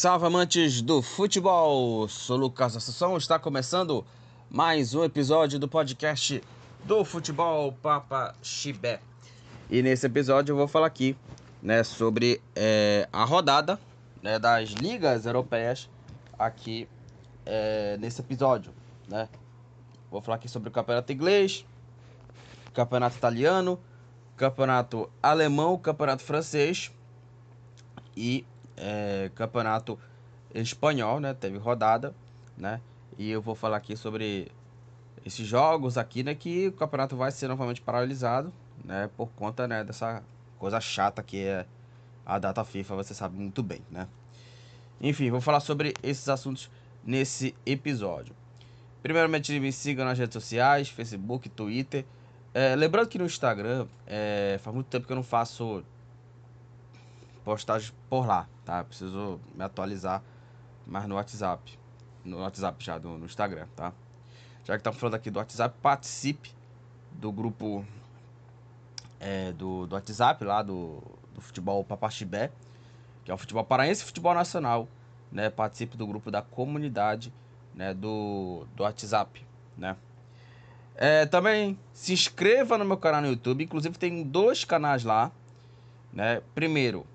Salve amantes do futebol! Sou Lucas Assunção, está começando mais um episódio do podcast do Futebol Papa Chibé. E nesse episódio eu vou falar aqui né, sobre é, a rodada né, das ligas europeias aqui é, nesse episódio. Né? Vou falar aqui sobre o campeonato inglês, campeonato italiano, campeonato alemão, campeonato francês e é, campeonato espanhol, né? Teve rodada, né? E eu vou falar aqui sobre esses jogos aqui, né? Que o campeonato vai ser novamente paralisado, né? Por conta, né? Dessa coisa chata que é a data FIFA, você sabe muito bem, né? Enfim, vou falar sobre esses assuntos nesse episódio. Primeiramente, me sigam nas redes sociais, Facebook, Twitter. É, lembrando que no Instagram, é, faz muito tempo que eu não faço postagem por lá, tá? Preciso me atualizar mais no WhatsApp. No WhatsApp já, do, no Instagram, tá? Já que estamos falando aqui do WhatsApp, participe do grupo é, do, do WhatsApp lá do, do futebol Papaxibé, que é o futebol paraense e futebol nacional, né? Participe do grupo da comunidade, né? Do, do WhatsApp, né? É, também se inscreva no meu canal no YouTube, inclusive tem dois canais lá, né? Primeiro,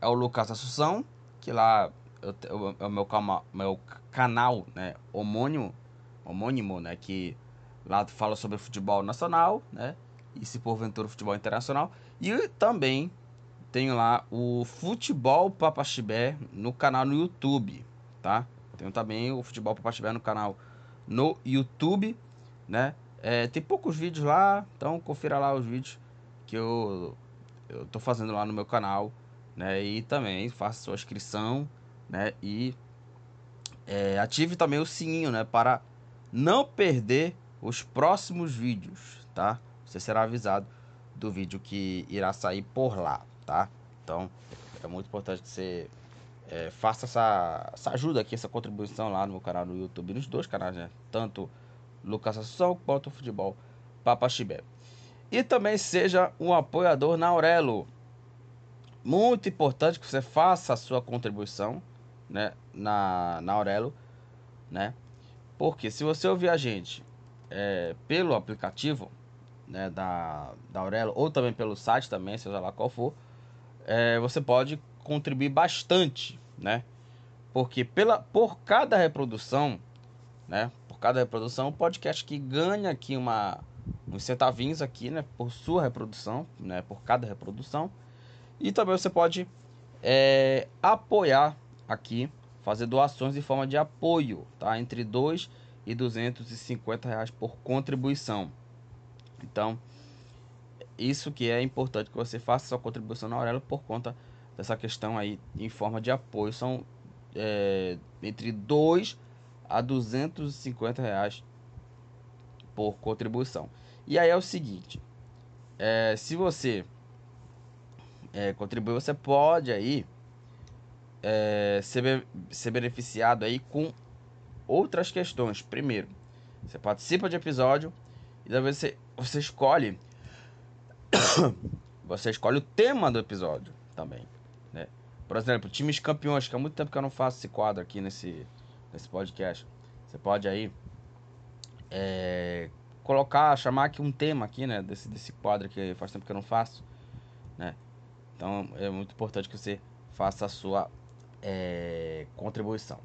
é o Lucas Assunção, que lá é o meu, meu canal, né, homônimo, homônimo, né, que lá fala sobre futebol nacional, né, e se porventura futebol internacional, e também tenho lá o Futebol Papaxibé no canal no YouTube, tá? Tenho também o Futebol Papaxibé no canal no YouTube, né? É, tem poucos vídeos lá, então confira lá os vídeos que eu, eu tô fazendo lá no meu canal né? E também faça sua inscrição, né? E é, ative também o sininho, né? Para não perder os próximos vídeos, tá? Você será avisado do vídeo que irá sair por lá, tá? Então é muito importante que você é, faça essa, essa ajuda aqui, essa contribuição lá no meu canal no YouTube, nos dois canais, né? Tanto Lucas Assunção quanto Futebol Papa Chibé. E também seja um apoiador na Aurelo muito importante que você faça a sua contribuição né, na, na Aurelo, né? Porque se você ouvir a gente é, pelo aplicativo né, da, da Aurelo ou também pelo site também, seja lá qual for, é, você pode contribuir bastante, né? Porque pela, por cada reprodução, né? Por cada reprodução, o podcast que ganha aqui uma, uns centavinhos aqui, né? Por sua reprodução, né? Por cada reprodução. E também você pode é, apoiar aqui, fazer doações de forma de apoio, tá? Entre 2 e 250 reais por contribuição. Então, isso que é importante que você faça sua contribuição na Aurelo por conta dessa questão aí em forma de apoio. São é, entre 2 a 250 reais por contribuição. E aí é o seguinte, é, se você é, contribuir, você pode aí é, ser, ser beneficiado aí com outras questões. Primeiro, você participa de episódio e daí você, você escolhe você escolhe o tema do episódio também, né? Por exemplo, times campeões, que há muito tempo que eu não faço esse quadro aqui nesse, nesse podcast. Você pode aí é, colocar, chamar aqui um tema aqui, né? Desse, desse quadro que faz tempo que eu não faço? Então é muito importante que você faça a sua é, contribuição.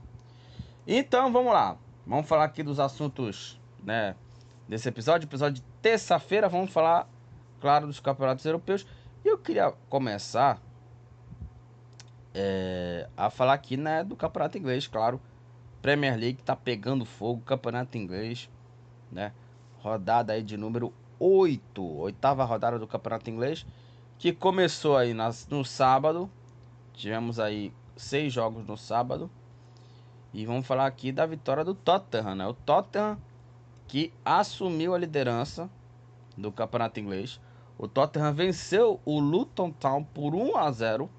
Então vamos lá. Vamos falar aqui dos assuntos né, desse episódio. Episódio de terça-feira. Vamos falar, claro, dos campeonatos europeus. E eu queria começar é, a falar aqui né, do campeonato inglês, claro. Premier League tá pegando fogo, campeonato inglês, né? Rodada aí de número 8, oitava rodada do campeonato inglês que começou aí nas, no sábado. Tivemos aí seis jogos no sábado. E vamos falar aqui da vitória do Tottenham, né? O Tottenham que assumiu a liderança do campeonato inglês. O Tottenham venceu o Luton Town por 1 a 0.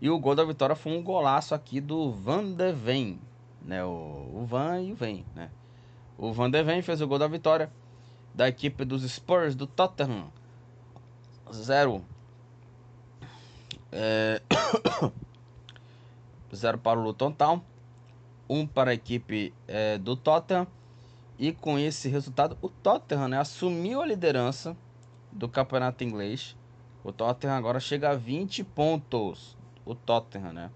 E o gol da vitória foi um golaço aqui do Van de Ven, né? O, o Van e o Ven, né? O Van de Ven fez o gol da vitória da equipe dos Spurs do Tottenham zero. É... 0 para o Luton Town, 1 para a equipe é, do Tottenham. E com esse resultado, o Tottenham né, assumiu a liderança do campeonato inglês. O Tottenham agora chega a 20 pontos. O Tottenham, né?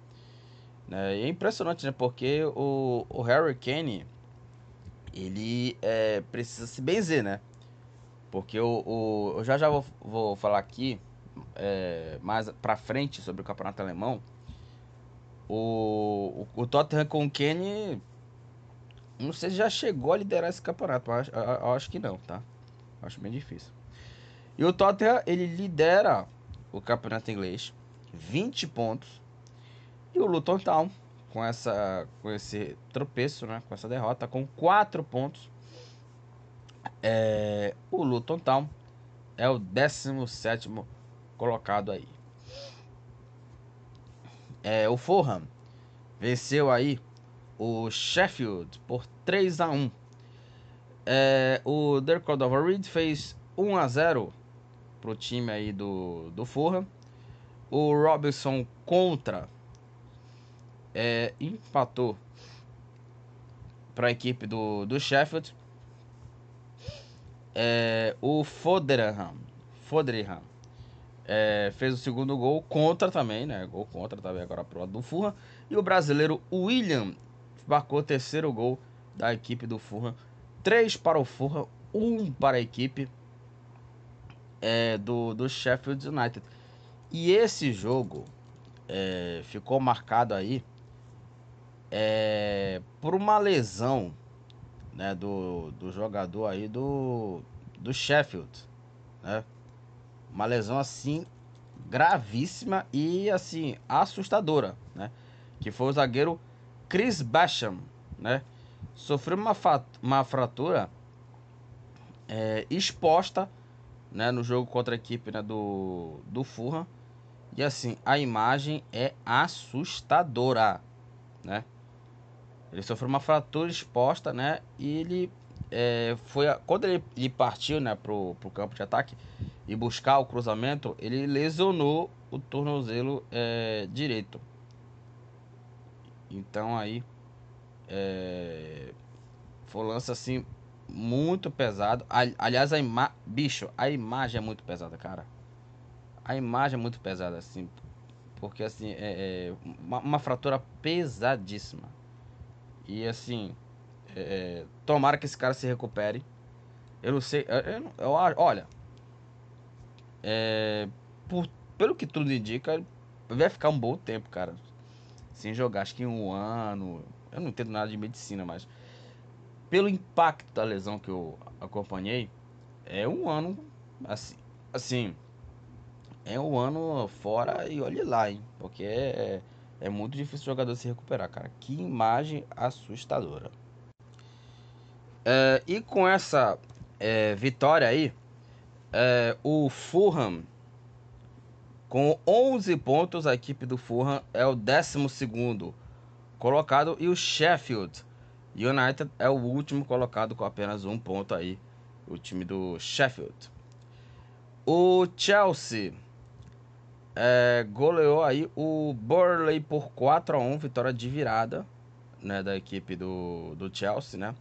É, é impressionante, né? Porque o, o Harry Kane, ele é, precisa se benzer, né? Porque o, o, eu já já vou, vou falar aqui é, mais pra frente sobre o campeonato alemão. O, o, o Tottenham com o Kane, não sei se já chegou a liderar esse campeonato, mas eu, eu acho que não, tá? Acho bem difícil. E o Tottenham, ele lidera o campeonato inglês, 20 pontos. E o Luton Town, com, essa, com esse tropeço, né, com essa derrota, com 4 pontos. É, o Luton Town é o 17 colocado aí. É, o Fulham venceu aí o Sheffield por 3 a 1 é, O Dirk Cordova Reed fez 1 a 0 pro time aí do, do Fulham. O Robinson contra é, empatou para a equipe do, do Sheffield. É, o Foderham, Foderham é, fez o segundo gol contra também, né? Gol contra também agora pro lado do Fulham. E o brasileiro William marcou o terceiro gol da equipe do Fulham. Três para o Fulham, um para a equipe é, do, do Sheffield United. E esse jogo é, ficou marcado aí é, por uma lesão né, do, do jogador aí do, do Sheffield. Né? Uma lesão assim gravíssima e assim assustadora, né? Que foi o zagueiro Chris Basham, né? Sofreu uma, uma fratura é, exposta né, no jogo contra a equipe né, do, do Fulham. E assim, a imagem é assustadora, né? Ele sofreu uma fratura exposta, né? E ele é, foi quando ele, ele, partiu, né, pro, pro campo de ataque e buscar o cruzamento, ele lesionou o tornozelo é, direito. Então aí é, foi um lance assim muito pesado. Aliás, a ima... bicho, a imagem é muito pesada, cara. A imagem é muito pesada, assim. Porque, assim, é, é uma, fratura pesadíssima. E, assim, é, é tomara que esse cara se recupere. Eu não sei. Eu, eu, eu olha. É, por, pelo que tudo indica, vai ficar um bom tempo, cara. Sem jogar, acho que um ano. Eu não entendo nada de medicina, mas pelo impacto da lesão que eu acompanhei, é um ano assim, assim é um ano fora e olhe lá, hein? Porque é, é muito difícil o jogador se recuperar, cara. Que imagem assustadora. É, e com essa é, vitória aí, é, o Fulham, com 11 pontos, a equipe do Fulham é o 12 colocado e o Sheffield United é o último colocado com apenas um ponto aí, o time do Sheffield. O Chelsea é, goleou aí o Burley por 4 a 1 vitória de virada né, da equipe do, do Chelsea, né?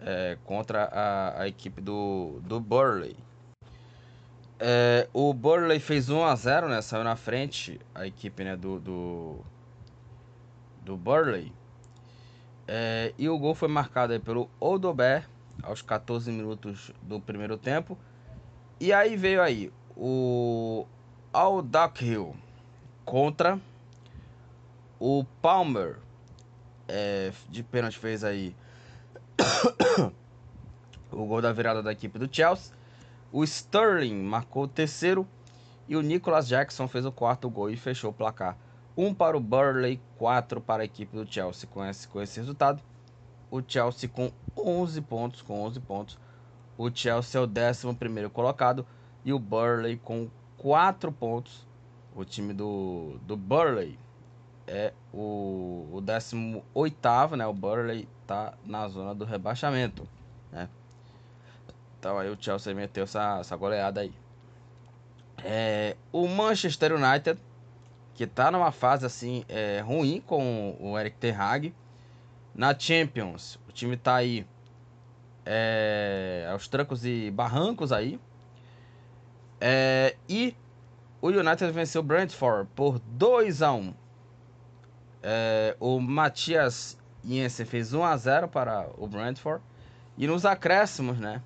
É, contra a, a, equipe do, do Burley. É, o Burley fez 1 a 0 né? Saiu na frente a equipe né, do, do, do Burley. É, e o gol foi marcado aí pelo Odober aos 14 minutos do primeiro tempo. E aí veio aí o Aldakhil contra o Palmer. É, de pênalti fez aí o gol da virada da equipe do Chelsea. O Sterling marcou o terceiro. E o Nicholas Jackson fez o quarto gol e fechou o placar 1 para o Burley, 4 para a equipe do Chelsea. Com esse, com esse resultado, o Chelsea com 11 pontos, com 11 pontos. O Chelsea é o 11 colocado e o Burley com 4 pontos. O time do, do Burley é o, o 18, né? O Burley tá na zona do rebaixamento, né? Então aí o Chelsea meteu essa, essa goleada aí. É, o Manchester United que tá numa fase assim é, ruim com o Eric Ten Hag. Na Champions, o time tá aí é, aos trancos e barrancos aí. É, e o United venceu o Brentford por 2 a 1 é, O Matias Jensen fez 1 a 0 para o Brentford. E nos acréscimos, né?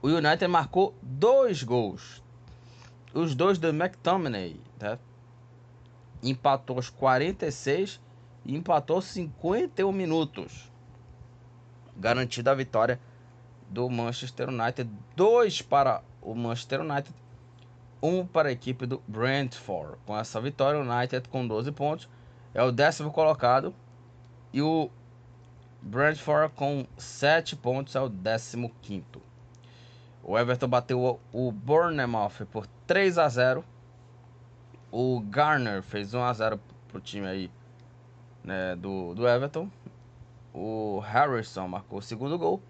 O United marcou dois gols. Os dois do McTominay, né? Empatou aos 46 e empatou 51 minutos. Garantida a vitória do Manchester United. Dois para o Manchester United, um para a equipe do Brentford. Com essa vitória, o United com 12 pontos é o décimo colocado e o Brentford com 7 pontos é o décimo quinto. O Everton bateu o Bournemouth por 3 a 0. O Garner fez 1 a 0 pro time aí né, do, do Everton. O Harrison marcou o segundo gol.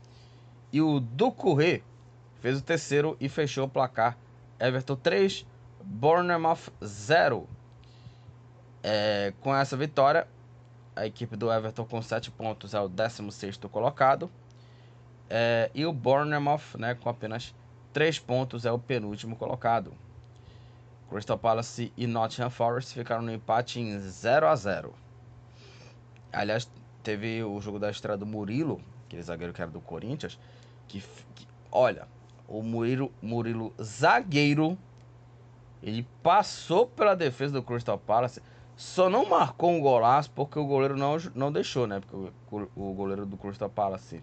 E o Ducouré fez o terceiro e fechou o placar. Everton 3, Bournemouth 0. É, com essa vitória, a equipe do Everton com 7 pontos é o 16 colocado. É, e o Bournemouth né, com apenas 3 pontos é o penúltimo colocado. Crystal Palace e Nottingham Forest ficaram no empate em 0 a 0 Aliás, teve o jogo da estreia do Murilo, aquele zagueiro que era do Corinthians, que, que olha, o Murilo, Murilo zagueiro, ele passou pela defesa do Crystal Palace, só não marcou um golaço porque o goleiro não, não deixou, né? Porque o, o goleiro do Crystal Palace,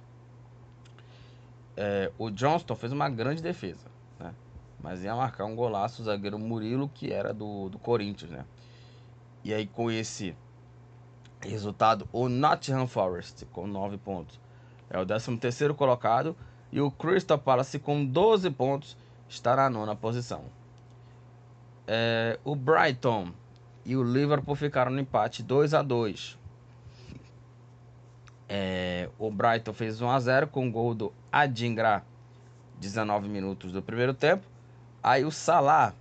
é, o Johnston fez uma grande defesa, né? Mas ia marcar um golaço o zagueiro Murilo, que era do, do Corinthians, né? E aí com esse resultado, o Nottingham Forest com 9 pontos é o 13 terceiro colocado e o Crystal Palace com 12 pontos está na nona posição. É, o Brighton e o Liverpool ficaram no empate 2 a 2 é, O Brighton fez 1 a 0 com o gol do Adingra, 19 minutos do primeiro tempo. Aí o Salah,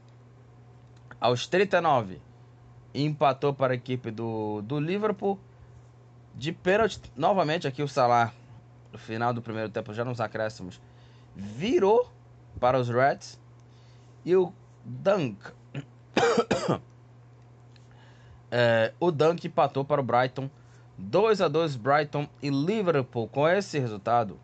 aos 39, empatou para a equipe do, do Liverpool. De pênalti, novamente aqui o Salah no final do primeiro tempo, já nos acréscimos, virou para os Reds. E o Dunk. é, o Dunk empatou para o Brighton. 2 a 2 Brighton e Liverpool. Com esse resultado,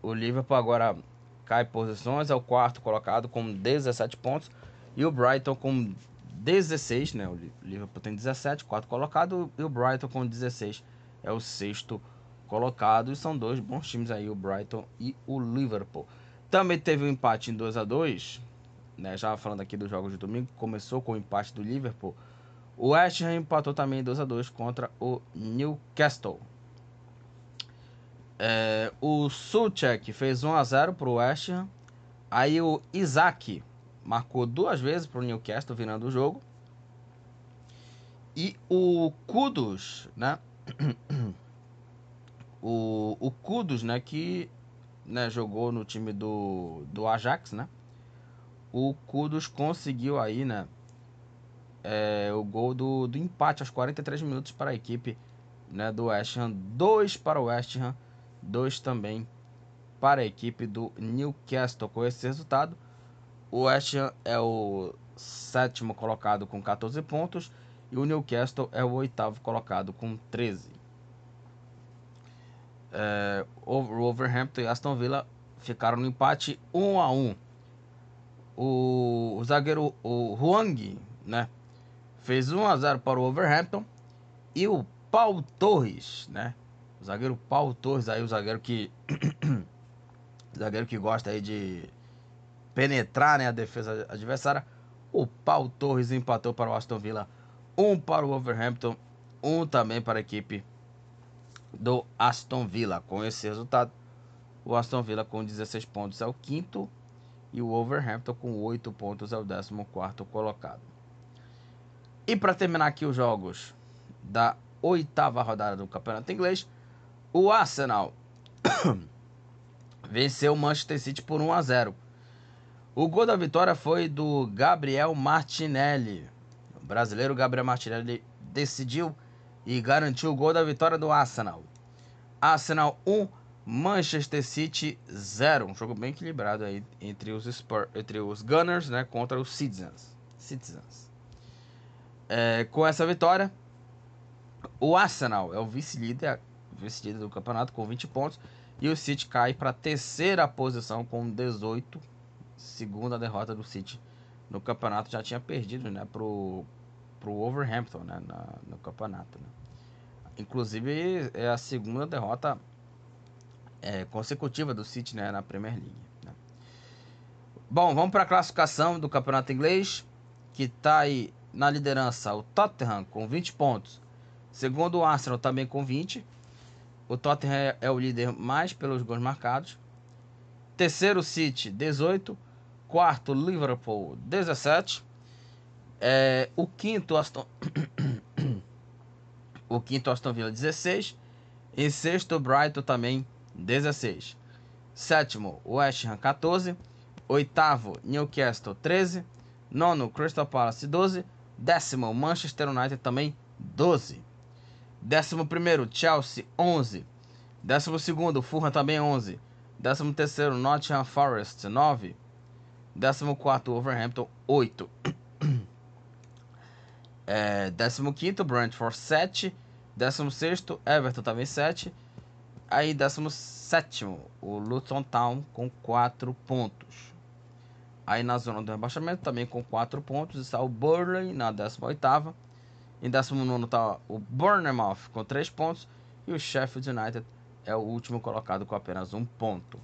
o Liverpool agora cai posições, é o quarto colocado com 17 pontos. E o Brighton com 16, né? O Liverpool tem 17, quarto colocado. E o Brighton com 16 é o sexto colocados. São dois bons times aí, o Brighton e o Liverpool. Também teve um empate em 2 a 2 né? Já falando aqui dos jogos de domingo, começou com o empate do Liverpool. O West Ham empatou também em 2 a 2 contra o Newcastle. É, o Suchek fez 1 a 0 para o West Ham. Aí o Isaac marcou duas vezes para o Newcastle, virando o jogo. E o Kudos, né? o, o Kudos, né, que né, jogou no time do, do Ajax, né? O Kudos conseguiu aí, né, é, o gol do, do empate aos 43 minutos para a equipe né, do West Ham. Dois para o West Ham, dois também para a equipe do Newcastle. Com esse resultado, o West Ham é o sétimo colocado com 14 pontos e o Newcastle é o oitavo colocado com 13 é, o Wolverhampton e Aston Villa ficaram no empate 1 a 1 o, o zagueiro o Huang né, fez 1 a 0 para o Wolverhampton e o Paul Torres, né? O zagueiro Paul Torres aí, o zagueiro que zagueiro que gosta aí de penetrar, né, a defesa adversária. O Paul Torres empatou para o Aston Villa, um para o Wolverhampton, um também para a equipe do Aston Villa. Com esse resultado, o Aston Villa com 16 pontos é o quinto e o Wolverhampton com 8 pontos é o 14 colocado. E para terminar aqui os jogos da oitava rodada do Campeonato Inglês, o Arsenal venceu o Manchester City por 1 a 0. O gol da vitória foi do Gabriel Martinelli, brasileiro Gabriel Martinelli decidiu e garantiu o gol da vitória do Arsenal. Arsenal 1, Manchester City 0. Um jogo bem equilibrado aí entre os, Spur, entre os Gunners né, contra os Citizens. Citizens. É, com essa vitória, o Arsenal é o vice-líder vice do campeonato com 20 pontos. E o City cai para a terceira posição com 18. Segunda derrota do City no campeonato. Já tinha perdido né, pro, pro Wolverhampton né, na, no campeonato. Né. Inclusive é a segunda derrota é, consecutiva do City né, na Premier League. Né. Bom, vamos para a classificação do campeonato inglês. Que está aí na liderança o Tottenham com 20 pontos. Segundo o Arsenal também com 20. O Tottenham é, é o líder mais pelos gols marcados. Terceiro, City, 18. Quarto, Liverpool, 17. É, o quinto, Aston... o quinto, Aston Villa, 16. E sexto, Brighton também, 16. Sétimo, West Ham, 14. Oitavo, Newcastle, 13. Nono, Crystal Palace, 12. Décimo, Manchester United, também 12. Décimo primeiro, Chelsea, 11. Décimo segundo, Fulham também 11. Décimo terceiro, Nottingham Forest, 9. Décimo quarto, Wolverhampton, 8. é, décimo quinto, Brentford, 7. Décimo sexto, Everton também 7. Aí, décimo sétimo, o Luton Town com 4 pontos. Aí na zona do rebaixamento também com 4 pontos está o Burnley na 18 oitava em 19 está o Bournemouth com 3 pontos. E o Sheffield United é o último colocado com apenas um ponto.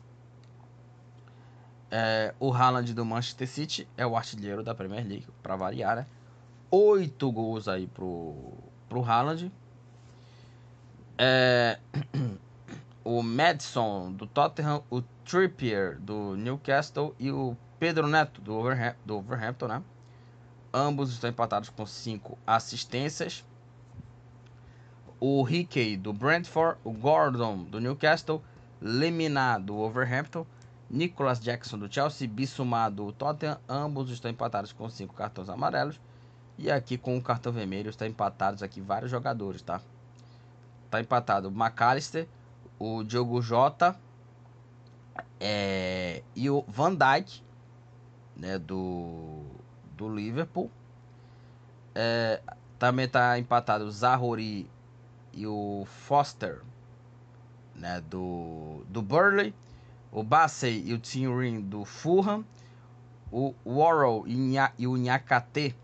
É, o Haaland do Manchester City é o artilheiro da Premier League, para variar, né? Oito gols aí pro, pro Haaland. É, o Madison do Tottenham, o Trippier do Newcastle e o Pedro Neto do, Overham, do Overhampton, né? Ambos estão empatados com 5 assistências. O Hickey do Brentford, o Gordon do Newcastle, Lemina do Overhampton, Nicholas Jackson do Chelsea, Bissouma do Tottenham, ambos estão empatados com 5 cartões amarelos. E aqui com o cartão vermelho está empatados aqui vários jogadores, tá? Tá empatado o McAllister, o Diogo Jota é, e o Van Dijk, né, do do Liverpool. É, também está empatado o Zahori e o Foster né, do, do Burley. O Bassey e o Tim do Fulham. O Worrell e, Nha, e o Nhakate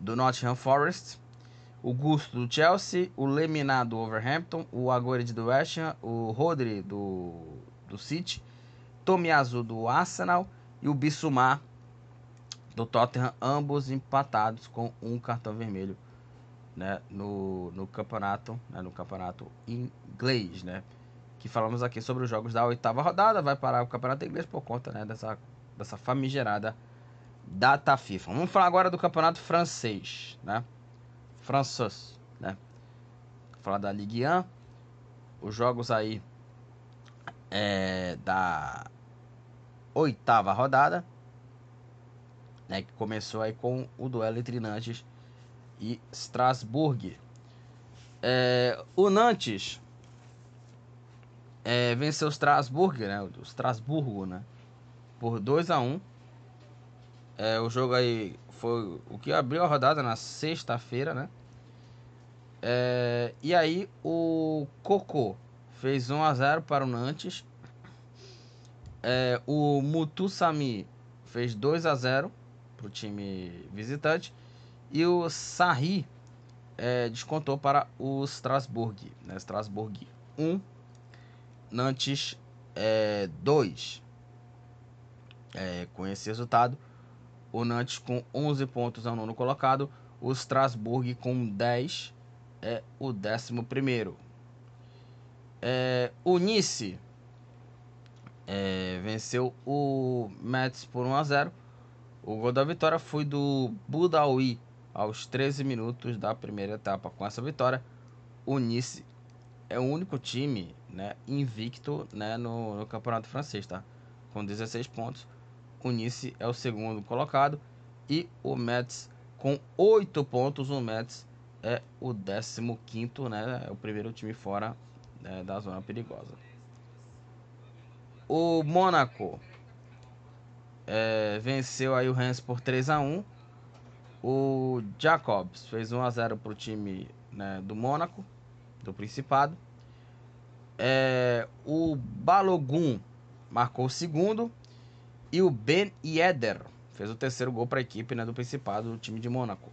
do Nottingham Forest. O Gusto do Chelsea. O Lemina do Overhampton. O Aguerd do West Ham. O Rodri do, do City. Tomiyasu do Arsenal. E o Bissouma do Tottenham, ambos empatados com um cartão vermelho né, no, no campeonato, né, no campeonato inglês, né? Que falamos aqui sobre os jogos da oitava rodada, vai parar o campeonato inglês por conta né, dessa, dessa famigerada data FIFA. Vamos falar agora do campeonato francês, né? Francês, né? Vou falar da Ligue 1, os jogos aí é, da oitava rodada, né, que começou aí com o duelo entre Nantes e Strasbourg. É, o Nantes é, venceu o Strasbourg, né, o Strasburgo, né, por 2 a 1 é, O jogo aí foi o que abriu a rodada na sexta-feira, né? É, e aí o Cocô fez 1 a 0 para o Nantes. É, o Mutusami fez 2 a 0 para o time visitante. E o Sarri é, descontou para o Strasbourg. Né? Strasbourg 1, Nantes é, 2. É, com esse resultado, o Nantes com 11 pontos é o nono colocado. O Strasbourg com 10 é o décimo primeiro. É, o Nice é, venceu o Metz por 1 a 0 o gol da vitória foi do Budawi aos 13 minutos da primeira etapa. Com essa vitória, o Nice é o único time né, invicto né, no, no campeonato francês, tá? Com 16 pontos. O Nice é o segundo colocado e o Metz com 8 pontos. O Mets é o 15, né? É o primeiro time fora né, da zona perigosa. O Mônaco é, venceu aí o Rennes por 3 a 1 O Jacobs fez 1 a 0 para o time né, do Mônaco, do Principado. É, o Balogun marcou o segundo. E o Ben Yedder fez o terceiro gol para a equipe né, do Principado, do time de Mônaco.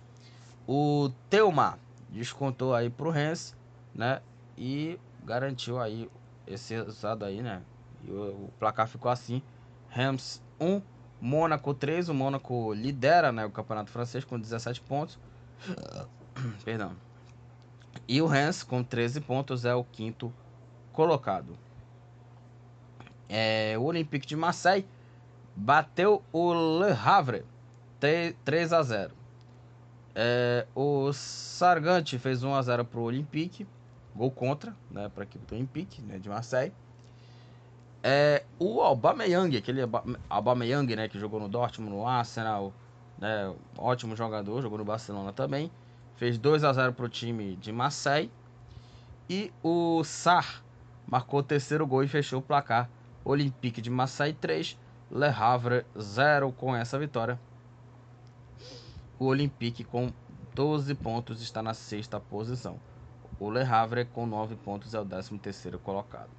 O Teuma descontou aí para o Rennes, né? E garantiu aí esse resultado aí, né? E o, o placar ficou assim: Rams 1, Mônaco 3. O Mônaco lidera né, o campeonato francês com 17 pontos. Perdão. E o Reims, com 13 pontos, é o quinto colocado. É, o Olympique de Marseille bateu o Le Havre 3 a 0. É, o Sargante fez 1 a 0 para o Olympique, gol contra, né, para a equipe do Olympique, né, de Marseille. É, o Aubameyang, aquele Aubameyang, né, que jogou no Dortmund, no Arsenal, né, ótimo jogador, jogou no Barcelona também, fez 2 a 0 para o time de Marseille. E o Sar marcou o terceiro gol e fechou o placar. Olympique de Marseille 3, Le Havre 0 com essa vitória. O Olympique com 12 pontos está na sexta posição. O Le Havre com 9 pontos é o 13 terceiro colocado.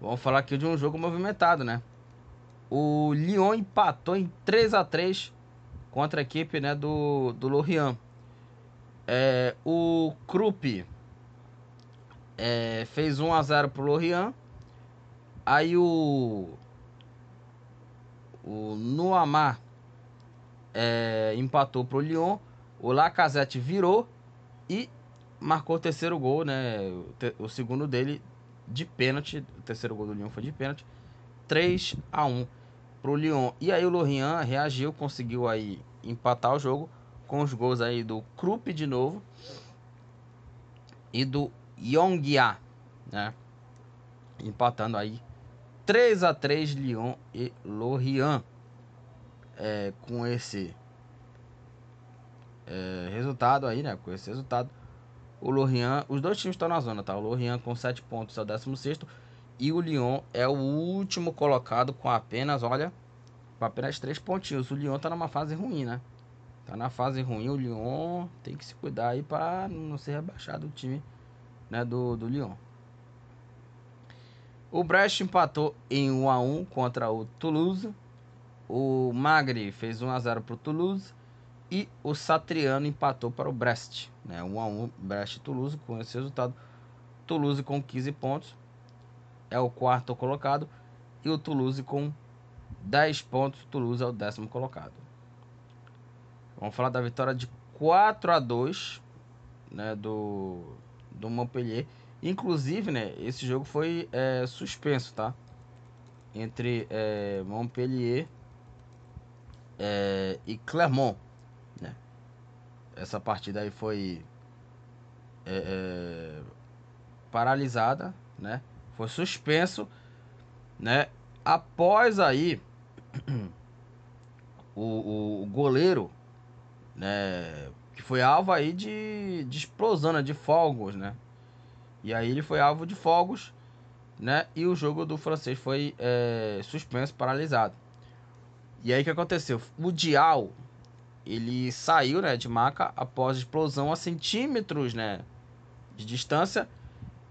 Vamos falar aqui de um jogo movimentado, né? O Lyon empatou em 3 a 3 contra a equipe né, do, do Lorient. É, o Krupp é, fez 1 a 0 pro Lorient. Aí o o Noamar é, empatou pro Lyon. O Lacazette virou e marcou o terceiro gol, né? O, o segundo dele de pênalti. O terceiro gol do Lyon foi de pênalti. 3 a 1 pro Lyon. E aí o Lorient reagiu, conseguiu aí empatar o jogo com os gols aí do Krupp de novo e do Yongia, né? Empatando aí 3 a 3 Lyon e Lorient. É, com esse é, resultado aí, né? Com esse resultado, o Lorient, os dois times estão na zona, tá? O Lorient com 7 pontos é o 16 e o Lyon é o último colocado com apenas, olha, com apenas 3 pontinhos. O Lyon tá numa fase ruim, né? Tá na fase ruim, o Lyon tem que se cuidar aí para não ser rebaixado o time, né, do, do Lyon. O Brest empatou em 1 a 1 contra o Toulouse. O Magri fez 1 a 0 para o Toulouse e o Satriano empatou para o Brest, né? 1 a 1 Brest Toulouse com esse resultado. Toulouse com 15 pontos é o quarto colocado e o Toulouse com 10 pontos. Toulouse é o décimo colocado. Vamos falar da vitória de 4 a 2 né, do, do Montpellier. Inclusive, né, esse jogo foi é, suspenso, tá? Entre é, Montpellier é, e Clermont. Né? Essa partida aí foi é, é, paralisada, né? Foi suspenso, né? Após aí o, o, goleiro, né? Que foi alvo aí de, de explosão, né? de fogos, né? E aí ele foi alvo de fogos, né? E o jogo do francês foi é, suspenso, paralisado. E aí o que aconteceu? O Dial, ele saiu, né, de maca após explosão a centímetros, né, de distância,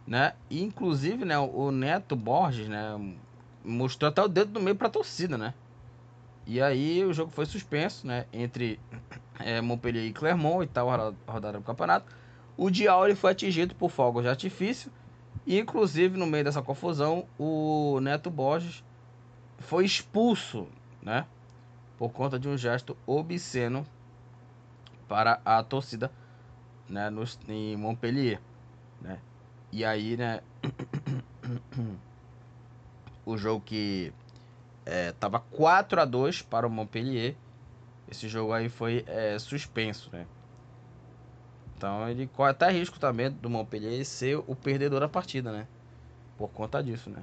né? E, inclusive, né, o Neto Borges, né, mostrou até o dedo do meio para a torcida, né? E aí o jogo foi suspenso, né, entre é, Montpellier e Clermont e tal, rodada do campeonato. O ele foi atingido por fogos de artifício e, inclusive, no meio dessa confusão, o Neto Borges foi expulso, né? por conta de um gesto obsceno para a torcida né, no, em Montpellier. Né? E aí, né, o jogo que é, tava 4 a 2 para o Montpellier, esse jogo aí foi é, suspenso, né? Então ele corre até risco também do Montpellier ser o perdedor da partida, né? Por conta disso, né?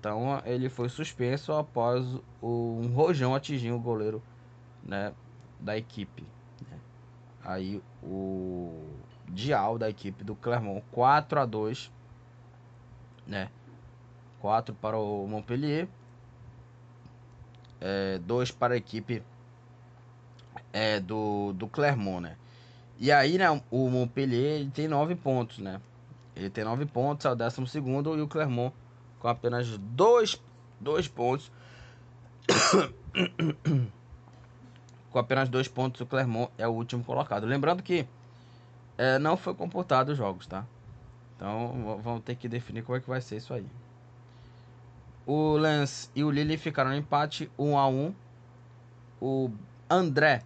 Então ele foi suspenso após um rojão atingir o goleiro né, da equipe. Né? Aí o Dial da equipe do Clermont 4 a 2 né? 4 para o Montpellier, é, 2 para a equipe é, do, do Clermont, né? E aí, né, o Montpellier tem 9 pontos, né? Ele tem 9 pontos, é o 12 segundo, e o Clermont com apenas 2 dois pontos. com apenas 2 pontos, o Clermont é o último colocado. Lembrando que é, não foi comportado os jogos, tá? Então vamos ter que definir como é que vai ser isso aí. O Lance e o Lille ficaram no empate 1 a 1. O André,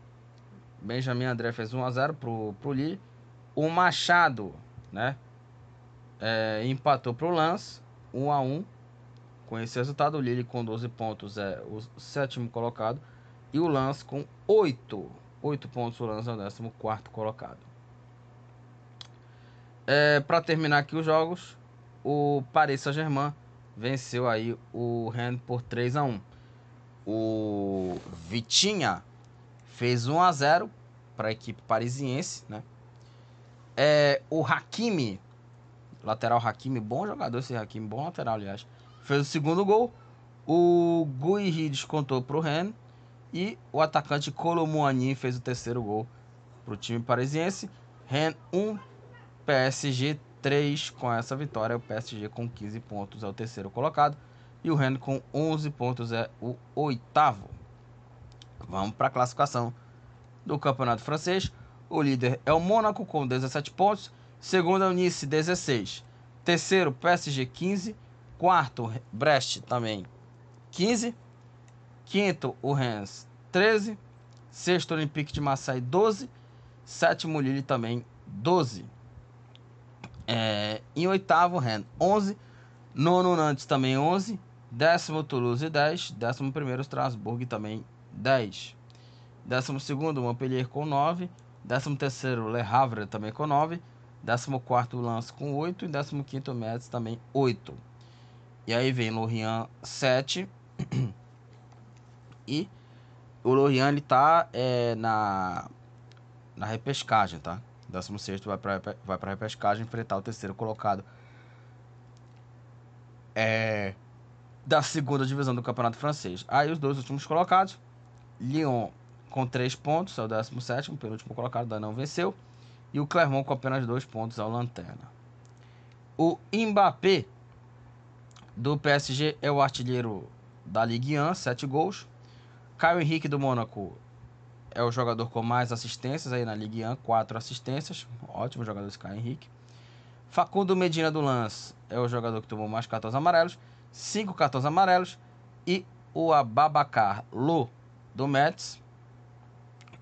Benjamin André fez 1 a 0 pro pro Lille. O Machado, né, é, empatou pro Lance 1 a 1. Com esse resultado, o Lille com 12 pontos é o sétimo colocado e o Lance com 8, 8 pontos, o Lance é o 14 colocado. É, para terminar aqui os jogos, o Paris Saint-Germain venceu aí o Rennes por 3 a 1. O Vitinha fez 1 a 0 para a equipe parisiense, né? É, o Hakimi, lateral Hakimi, bom jogador esse Hakimi, bom lateral, aliás, fez o segundo gol. O Guiri descontou para o Rennes e o atacante Colomouani fez o terceiro gol para o time parisiense. Rennes 1, PSG 3 com essa vitória. O PSG com 15 pontos é o terceiro colocado. E o Rennes com 11 pontos é o oitavo. Vamos para a classificação do campeonato francês. O líder é o Mônaco com 17 pontos. Segundo é o Nice, 16. Terceiro, PSG, 15. Quarto, Brest também, 15. Quinto, o Rennes, 13. Sexto, Olympique de Marseille, 12. Sétimo, Lille também, 12. É, em oitavo, Rennes, 11. Nono, Nantes também, 11. Décimo, Toulouse, 10. Décimo primeiro, Strasbourg também, 10. Décimo segundo, Montpellier com 9. Décimo terceiro, Le Havre também com 9. Décimo quarto, Lance com 8. E décimo quinto, Metz também, 8. E aí vem Lorient 7. e o Lorient ele tá é, na, na repescagem, tá? 16 vai para vai a repescagem enfrentar o terceiro colocado é, da segunda divisão do campeonato francês. Aí os dois últimos colocados, Lyon com 3 pontos, é o 17, penúltimo colocado, ainda não venceu. E o Clermont com apenas 2 pontos, é o Lanterna. O Mbappé do PSG é o artilheiro da Ligue 1, 7 gols. Caio Henrique do Mônaco é o jogador com mais assistências aí na Ligue 1, 4 assistências. Ótimo jogador esse Caio Henrique. Facundo Medina do Lance é o jogador que tomou mais cartões amarelos, 5 cartões amarelos. E o Ababacar Lu do Metz,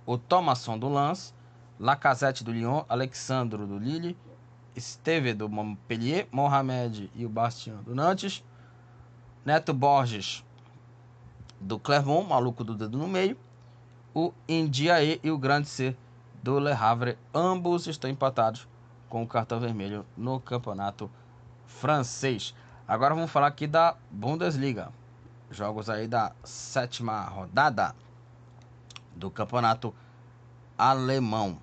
o Thomasson do Lance, Lacazette do Lyon, Alexandro do Lille, Esteve do Montpellier, Mohamed e o Bastian do Nantes, Neto Borges do Clermont, maluco do dedo no meio, o Indiaé e o Grande C do Le Havre, ambos estão empatados com o cartão vermelho no campeonato francês. Agora vamos falar aqui da Bundesliga, jogos aí da sétima rodada do campeonato alemão.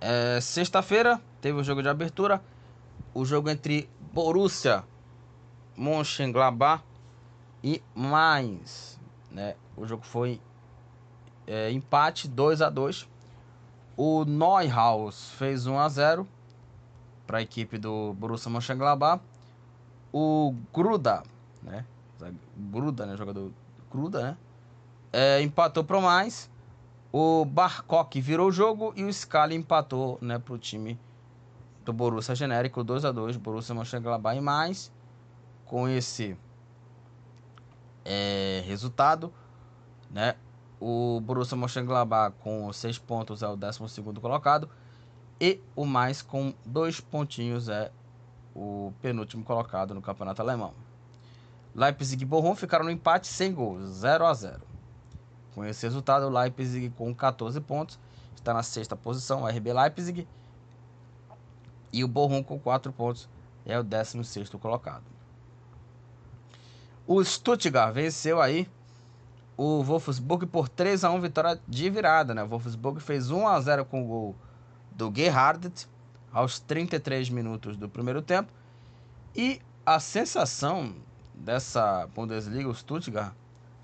É, Sexta-feira teve o jogo de abertura, o jogo entre Borussia Mönchengladbach e Mainz, né? O jogo foi é, empate 2 a 2. O Neuhaus fez 1 a 0 para a equipe do Borussia Mönchengladbach. O Gruda, né? Gruda, né? Jogador Gruda, né? É, empatou para o Mainz. O Barcock virou o jogo e o Scala empatou, né, para o time do Borussia genérico 2 a 2 Borussia Mönchengladbach e mais com esse é, resultado, né? O Borussia Mönchengladbach com 6 pontos é o 12 colocado e o mais com dois pontinhos é o penúltimo colocado no campeonato alemão. Leipzig e Bochum ficaram no empate sem gols, 0 a 0. Com esse resultado, o Leipzig com 14 pontos está na sexta posição, o RB Leipzig e o Borrom com 4 pontos é o 16 colocado. O Stuttgart venceu aí o Wolfsburg por 3 a 1 vitória de virada, né? O Wolfsburg fez 1 a 0 com o gol do Gerhardt aos 33 minutos do primeiro tempo. E a sensação dessa Bundesliga, o Stuttgart,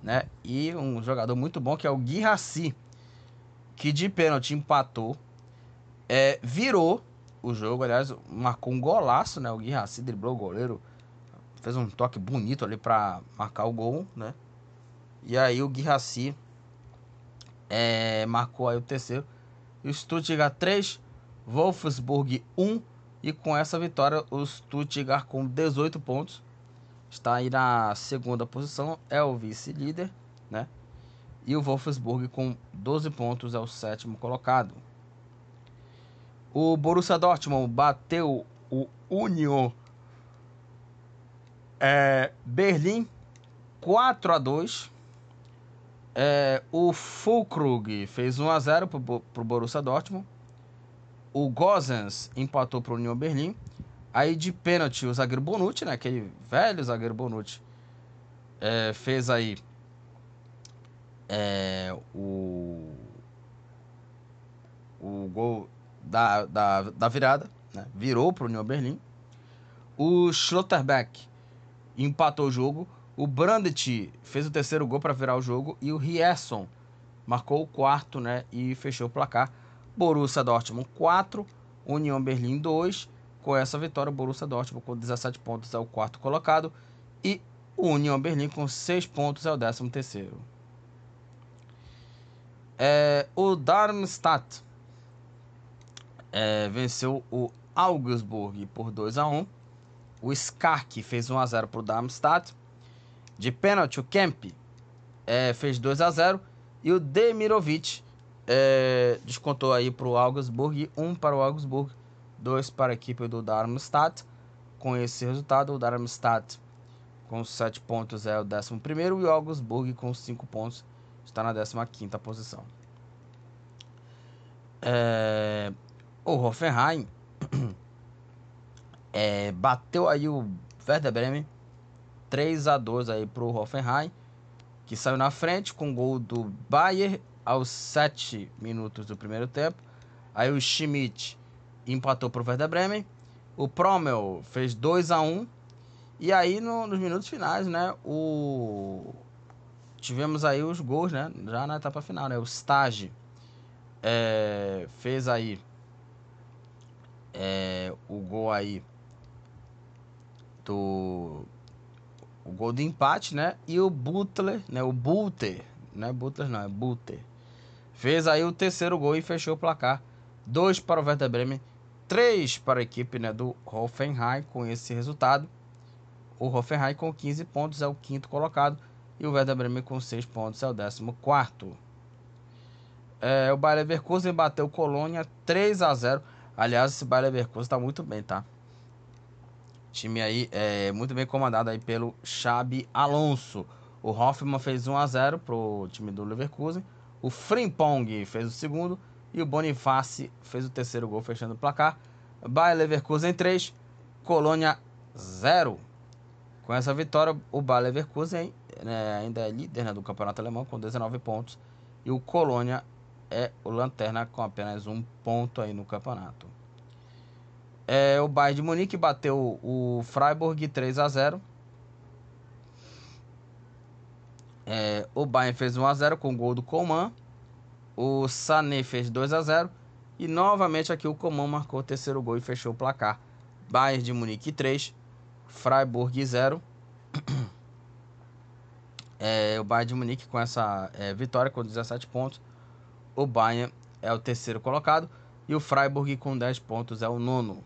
né? E um jogador muito bom que é o Guirassi, que de pênalti empatou, é, virou o jogo, aliás, marcou um golaço, né? O Guirassi driblou o goleiro, fez um toque bonito ali para marcar o gol, né? E aí o Guirassi é, marcou aí o terceiro. Stuttgart 3, Wolfsburg 1. E com essa vitória, o Stuttgart com 18 pontos está aí na segunda posição, é o vice-líder, né? E o Wolfsburg com 12 pontos é o sétimo colocado. O Borussia Dortmund bateu o Union é, Berlim 4 a 2. É, o Fulkrug fez 1 a 0 para o Borussia Dortmund. O Gozens empatou para o Union Berlim. Aí de pênalti, o zagueiro Bonucci, né? Aquele velho zagueiro Bonucci. É, fez aí é, o, o gol da, da, da virada, né? Virou para o Union Berlim. O Schlotterbeck empatou o jogo. O Brandt fez o terceiro gol para virar o jogo. E o Rieson marcou o quarto, né? E fechou o placar. Borussia Dortmund 4, União Berlim 2. Com essa vitória, o Borussia Dortmund com 17 pontos é o quarto colocado e o União Berlim com 6 pontos é o décimo terceiro. É, o Darmstadt é, venceu o Augsburg por 2 a 1 O Skark fez 1 a 0 para o Darmstadt. De pênalti, o Kemp é, fez 2 a 0 e o Demirovic é, descontou aí para o Augsburg, um para o Augsburg, dois para a equipe do Darmstadt. Com esse resultado, o Darmstadt com 7 pontos é o 11 e o Augsburg com 5 pontos está na 15 posição. É, o Hoffenheim é, bateu aí o Werder Bremen 3 a 2 aí para o Hoffenheim, que saiu na frente com gol do Bayer aos 7 minutos do primeiro tempo. Aí o Schmidt empatou para o Werder Bremen. O Promel fez 2 a 1 E aí no, nos minutos finais, né, o tivemos aí os gols, né, já na etapa final, né? O Stage é, fez aí é, o gol aí do o gol de empate, né? E o Butler, né? O Butler, não é Butler não, é Butler Fez aí o terceiro gol e fechou o placar. Dois para o Werder Bremen, três para a equipe né, do Hoffenheim com esse resultado. O Hoffenheim com 15 pontos é o quinto colocado e o Werder Bremen com 6 pontos é o décimo quarto. É, o Bayer Leverkusen bateu Colônia 3 a 0. Aliás, esse Bayer Leverkusen está muito bem, tá? Time aí é muito bem comandado aí pelo Xabi Alonso. O Hoffman fez 1 a 0 pro time do Leverkusen. O Frimpong fez o segundo e o Boniface fez o terceiro gol, fechando o placar. Bayer Leverkusen 3, Colônia 0. Com essa vitória, o Bayer Leverkusen né, ainda é líder né, do campeonato alemão com 19 pontos. E o Colônia é o lanterna com apenas um ponto aí no campeonato. É, o Bayern de Munique bateu o Freiburg 3 a 0. É, o Bayern fez 1x0 com o gol do Coman. O Sané fez 2x0. E novamente aqui o Coman marcou o terceiro gol e fechou o placar. Bayern de Munique 3, Freiburg 0. É, o Bayern de Munique com essa é, vitória com 17 pontos. O Bayern é o terceiro colocado. E o Freiburg com 10 pontos é o nono.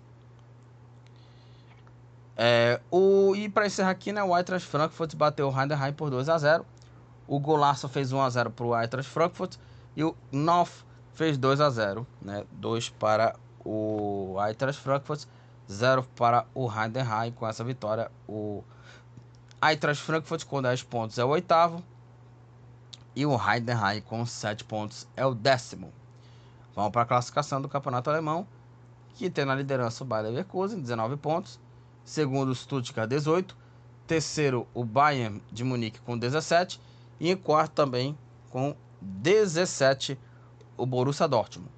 É, o, e para encerrar aqui, né, o Eintracht Frankfurt bateu o Heidenheim por 2 a 0 o Golaço fez 1 a 0 para o Eintracht Frankfurt e o Noff fez 2 a 0, né? 2 para o Eintracht Frankfurt, 0 para o Heidenheim. Com essa vitória, o Eintracht Frankfurt com 10 pontos é o oitavo e o Heidenheim com 7 pontos é o décimo. Vamos para a classificação do Campeonato Alemão, que tem na liderança o Bayer Leverkusen, 19 pontos. Segundo, o Stuttgart, 18. Terceiro, o Bayern de Munique com 17 E em quarto também com 17 o Borussia Dortmund.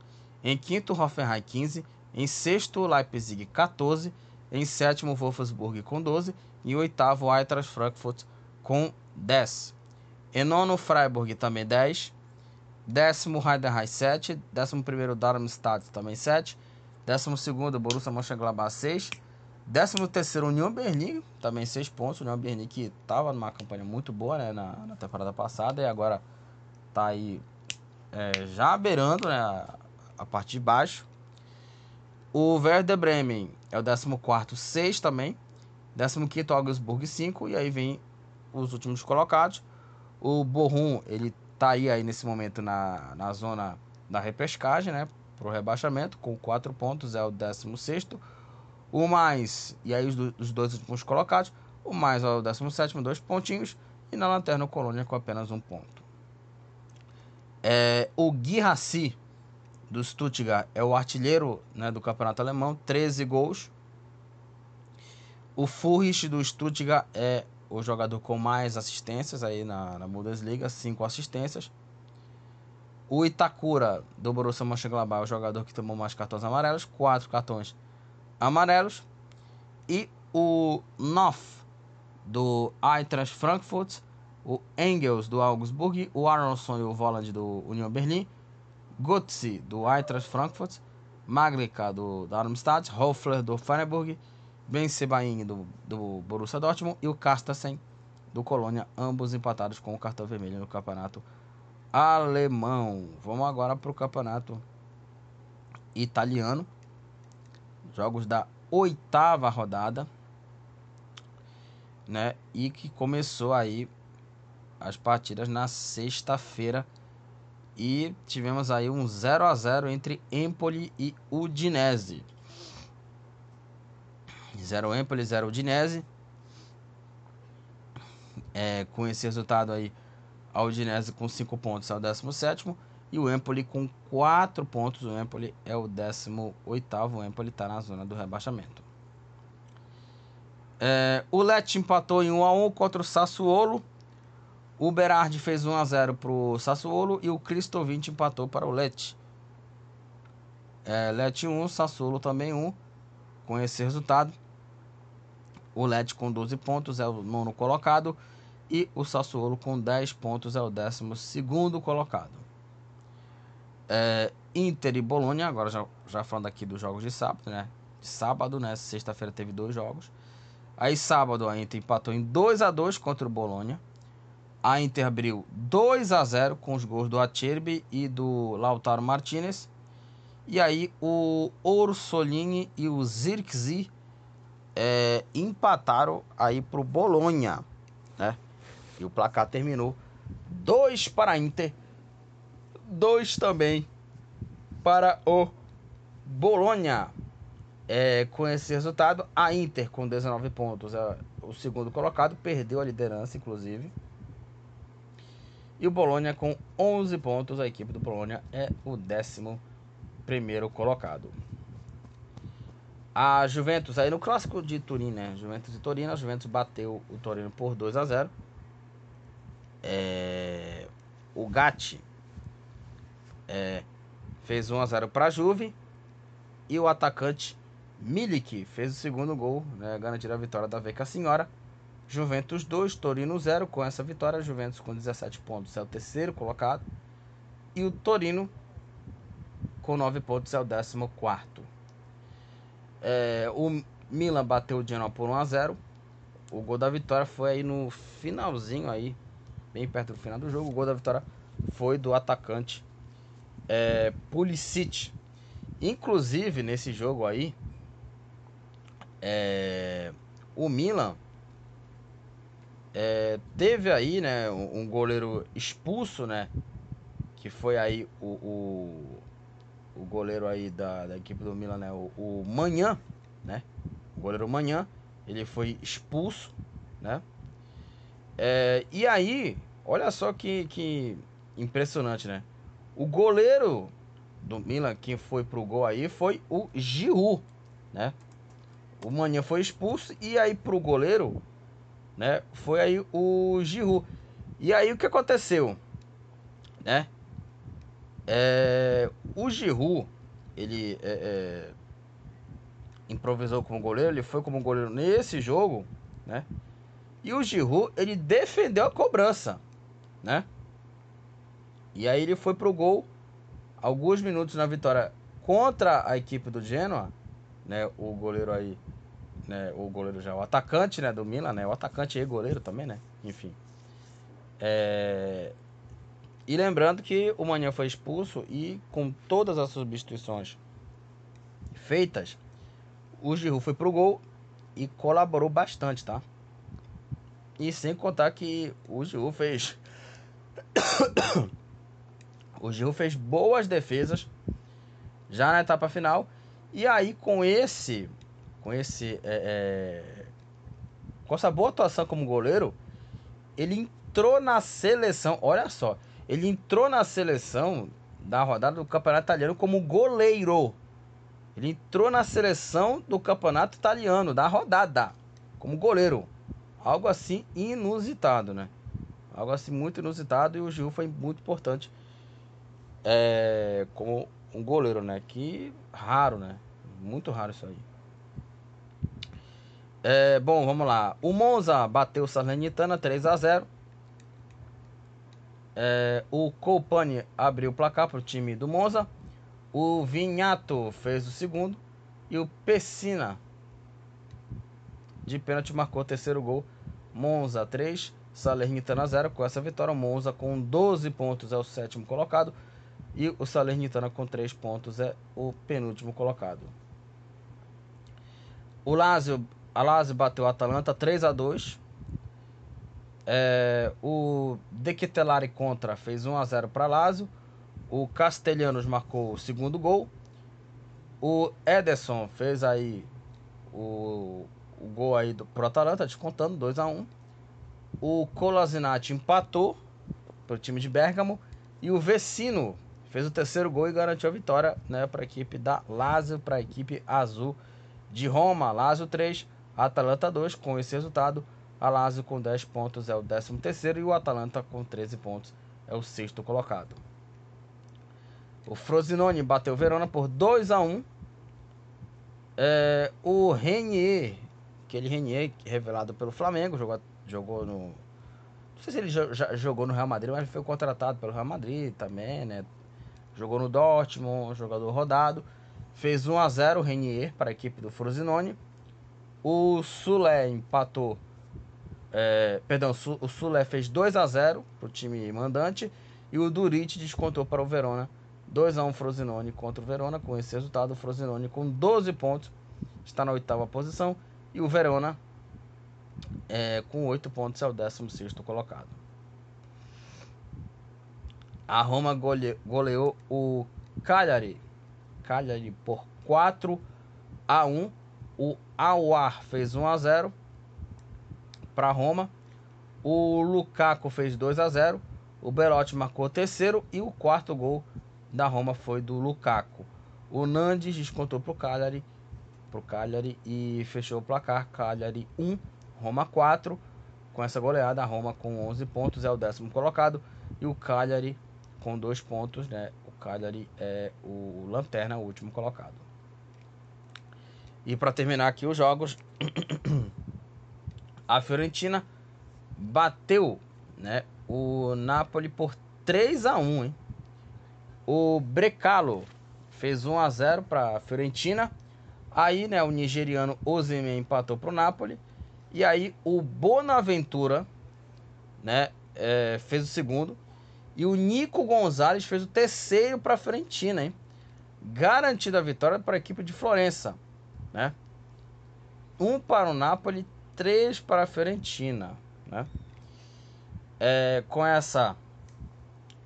Em quinto, Hoffenheim 15. Em sexto, Leipzig 14. Em sétimo, Wolfsburg com 12. E oitavo, Eintracht Frankfurt com 10. Em nono, Freiburg também 10. Décimo, Heidenheim 7. Décimo primeiro, Darmstadt também 7. Décimo segundo, Borussia Mönchengladbach 6. Décimo terceiro, União Berlim, também 6 pontos. União Berlim que estava numa campanha muito boa né, na, na temporada passada e agora está aí é, já beirando né, a, a parte de baixo. O Werder Bremen é o 14 6 também. 15 Augsburg 5. E aí vem os últimos colocados. O Bochum, ele tá aí, aí nesse momento na, na zona da repescagem, né? Pro rebaixamento, com 4 pontos, é o 16 O mais, e aí os, os dois últimos colocados. O mais é o 17 dois pontinhos. E na lanterna o Colônia com apenas um ponto. É, o Guirassi do Stuttgart é o artilheiro né, do campeonato alemão, 13 gols. O Furrich do Stuttgart é o jogador com mais assistências aí na, na Bundesliga, 5 assistências. O Itakura do Borussia Mönchengladbach é o jogador que tomou mais cartões amarelos, 4 cartões amarelos. E o Noff do Eintracht Frankfurt, o Engels do Augsburg, o Aronson e o Voland do Union Berlin Gutzi, do Eintracht Frankfurt, Maglica, do Darmstadt, Hoffler, do Freiburg, Ben Sebaini, do, do Borussia Dortmund, e o Carstensen, do Colônia, ambos empatados com o cartão vermelho no campeonato alemão. Vamos agora para o campeonato italiano. Jogos da oitava rodada, né? E que começou aí as partidas na sexta-feira e tivemos aí um 0 a 0 entre Empoli e Udinese. 0 Empoli, 0 Udinese. É, com esse resultado aí, a Udinese com 5 pontos é o 17 e o Empoli com 4 pontos. O Empoli é o 18. O Empoli está na zona do rebaixamento. É, o Lecce empatou em 1 a 1 contra o Sassuolo. O Berardi fez 1 a 0 para o Sassuolo e o Cristovic empatou para o Lecce. É, Lecce 1, Sassuolo também 1. Com esse resultado, o Lecce com 12 pontos é o nono colocado e o Sassuolo com 10 pontos é o décimo segundo colocado. É, Inter e Bolonha, agora já, já falando aqui dos jogos de sábado, né? Sábado, né? Sexta-feira teve dois jogos. Aí sábado a Inter empatou em 2 a 2 contra o Bolonha. A Inter abriu 2 a 0 com os gols do Acerbi e do Lautaro Martinez. E aí o Orsolini e o Zirkzee é, empataram aí pro Bolonha, né? E o placar terminou 2 para a Inter, 2 também para o Bolonha. É, com esse resultado, a Inter com 19 pontos, é o segundo colocado, perdeu a liderança, inclusive. E o Bolonha com 11 pontos, a equipe do Bolonha é o 11 primeiro colocado. A Juventus, aí no clássico de Turim, né? Juventus e Torino, a Juventus bateu o Torino por 2 a 0 é... O Gatti é... fez 1 a 0 para a Juve. E o atacante Milik fez o segundo gol, né? Garantir a vitória da Veca Senhora. Juventus 2, Torino 0. Com essa vitória, Juventus com 17 pontos é o terceiro colocado. E o Torino com 9 pontos é o 14. É, o Milan bateu o Genoa por 1 a 0. O gol da vitória foi aí no finalzinho aí, bem perto do final do jogo. O gol da vitória foi do atacante é, Pulisic. Inclusive nesse jogo aí, é, o Milan é, teve aí, né, um, goleiro expulso, né? Que foi aí o, o, o goleiro aí da, da, equipe do Milan, né? O, o Manhã, né? O goleiro Manhã, ele foi expulso, né? É, e aí, olha só que, que impressionante, né? O goleiro do Milan, quem foi pro gol aí, foi o Giroud, né? O Manhã foi expulso e aí pro goleiro né? Foi aí o Giroud. E aí o que aconteceu? Né? É, o Giroud, ele é, é, improvisou como goleiro, ele foi como goleiro nesse jogo, né? E o Giroud, ele defendeu a cobrança, né? E aí ele foi pro gol alguns minutos na vitória contra a equipe do Genoa, né? O goleiro aí, né? O goleiro já, o atacante, né? Do Milan, né? O atacante e goleiro também, né? Enfim. É... E lembrando que o Manhã foi expulso e com todas as substituições feitas, o Giroud foi pro gol e colaborou bastante, tá? E sem contar que o Giroud fez o Giroud fez boas defesas já na etapa final e aí com esse com esse é, é, com essa boa atuação como goleiro, ele entrou na seleção, olha só, ele entrou na seleção da rodada do Campeonato Italiano como goleiro. Ele entrou na seleção do Campeonato Italiano da rodada como goleiro. Algo assim inusitado, né? Algo assim muito inusitado e o Gil foi muito importante é, como um goleiro, né? Que raro, né? Muito raro isso aí. É, bom, vamos lá. O Monza bateu o Salernitana 3 a 0 é, o Colpani abriu o placar para o time do Monza. O Vinhato fez o segundo. E o Pessina, de pênalti, marcou o terceiro gol. Monza 3, Salernitana 0. Com essa vitória, o Monza com 12 pontos é o sétimo colocado. E o Salernitana com 3 pontos é o penúltimo colocado. O Lazio, a Lazio bateu o Atalanta 3 a 2 é, o De Ketelari contra fez 1 a 0 para Lazio. O Castelhanos marcou o segundo gol. O Ederson fez aí o, o gol aí do, pro Atalanta, descontando 2 a 1 O Colasinati empatou para o time de Bergamo. E o Vecino fez o terceiro gol e garantiu a vitória né, para a equipe da Lazio, para a equipe azul de Roma. Lazio 3, Atalanta 2. Com esse resultado, a Lazio com 10 pontos é o 13 terceiro e o Atalanta com 13 pontos é o sexto colocado. O Frosinone bateu o Verona por 2 a 1 é, O Renier, aquele Renier revelado pelo Flamengo, jogou, jogou no... Não sei se ele já jogou no Real Madrid, mas foi contratado pelo Real Madrid também, né? Jogou no Dortmund, jogador rodado. Fez 1 a 0 o Renier para a equipe do Frosinone. O Sulé empatou é, perdão, o Sulé fez 2 a 0 para o time mandante e o Durit descontou para o Verona 2 a 1 Frosinone contra o Verona. Com esse resultado, o Frosinone com 12 pontos está na oitava posição e o Verona é, com 8 pontos é o 16 colocado. A Roma gole, goleou o Cagliari, Cagliari por 4 a 1. O Awar fez 1 a 0 para Roma. O Lukaku fez 2 a 0. O Belotti marcou o terceiro e o quarto gol da Roma foi do Lukaku. O Nandes descontou para o Cagliari, pro Cagliari e fechou o placar. Cagliari 1, Roma 4. Com essa goleada, a Roma com 11 pontos é o décimo colocado e o Cagliari com 2 pontos, né? O Cagliari é o lanterna, o último colocado. E para terminar aqui os jogos, a Fiorentina bateu né, o Napoli por 3 a 1 hein? O Brecalo fez 1 a 0 para a Fiorentina. Aí, né, o nigeriano Ozime empatou para o Napoli. E aí o Bonaventura, né, é, fez o segundo. E o Nico Gonzalez fez o terceiro para a Fiorentina, hein? Garantida a vitória para a equipe de Florença, né? Um para o Napoli, 3 para a Fiorentina. Né? É, com essa